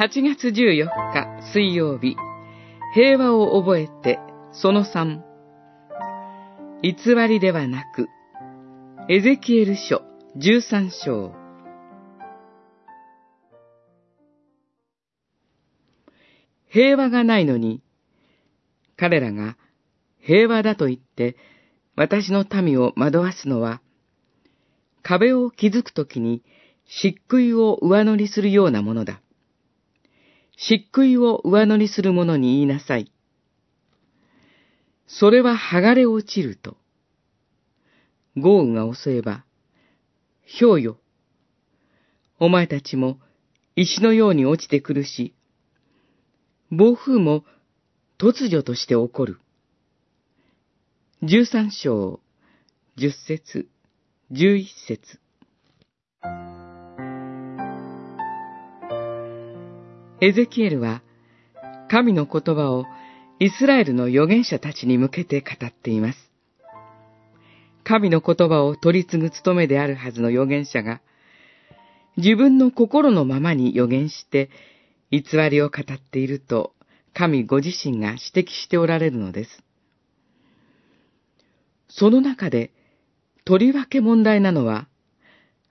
8月14日水曜日、平和を覚えてその3、偽りではなく、エゼキエル書13章。平和がないのに、彼らが平和だと言って私の民を惑わすのは、壁を築くときに漆喰を上乗りするようなものだ。漆喰を上乗りする者に言いなさい。それは剥がれ落ちると。豪雨が襲えば、氷よ。お前たちも石のように落ちてくるし、暴風も突如として起こる。十三章、十節、十一節。エゼキエルは、神の言葉をイスラエルの預言者たちに向けて語っています。神の言葉を取り継ぐ務めであるはずの預言者が、自分の心のままに預言して、偽りを語っていると、神ご自身が指摘しておられるのです。その中で、とりわけ問題なのは、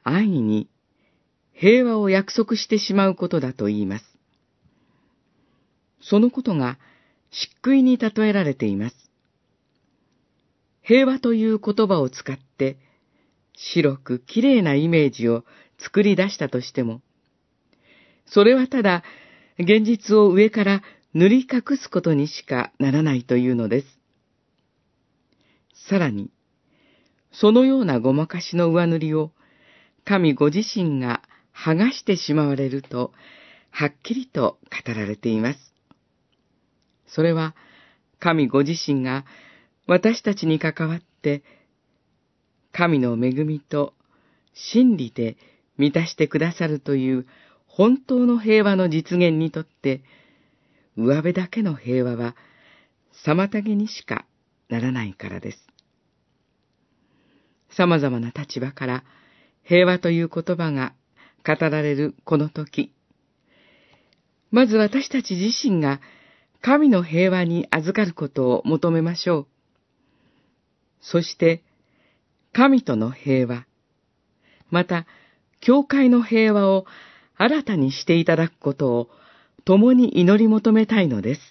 安易に平和を約束してしまうことだと言います。そのことが漆喰に例えられています。平和という言葉を使って、白く綺麗なイメージを作り出したとしても、それはただ現実を上から塗り隠すことにしかならないというのです。さらに、そのようなごまかしの上塗りを神ご自身が剥がしてしまわれると、はっきりと語られています。それは、神ご自身が私たちに関わって、神の恵みと真理で満たしてくださるという本当の平和の実現にとって、上辺だけの平和は妨げにしかならないからです。様々な立場から平和という言葉が語られるこの時、まず私たち自身が神の平和に預かることを求めましょう。そして、神との平和、また、教会の平和を新たにしていただくことを共に祈り求めたいのです。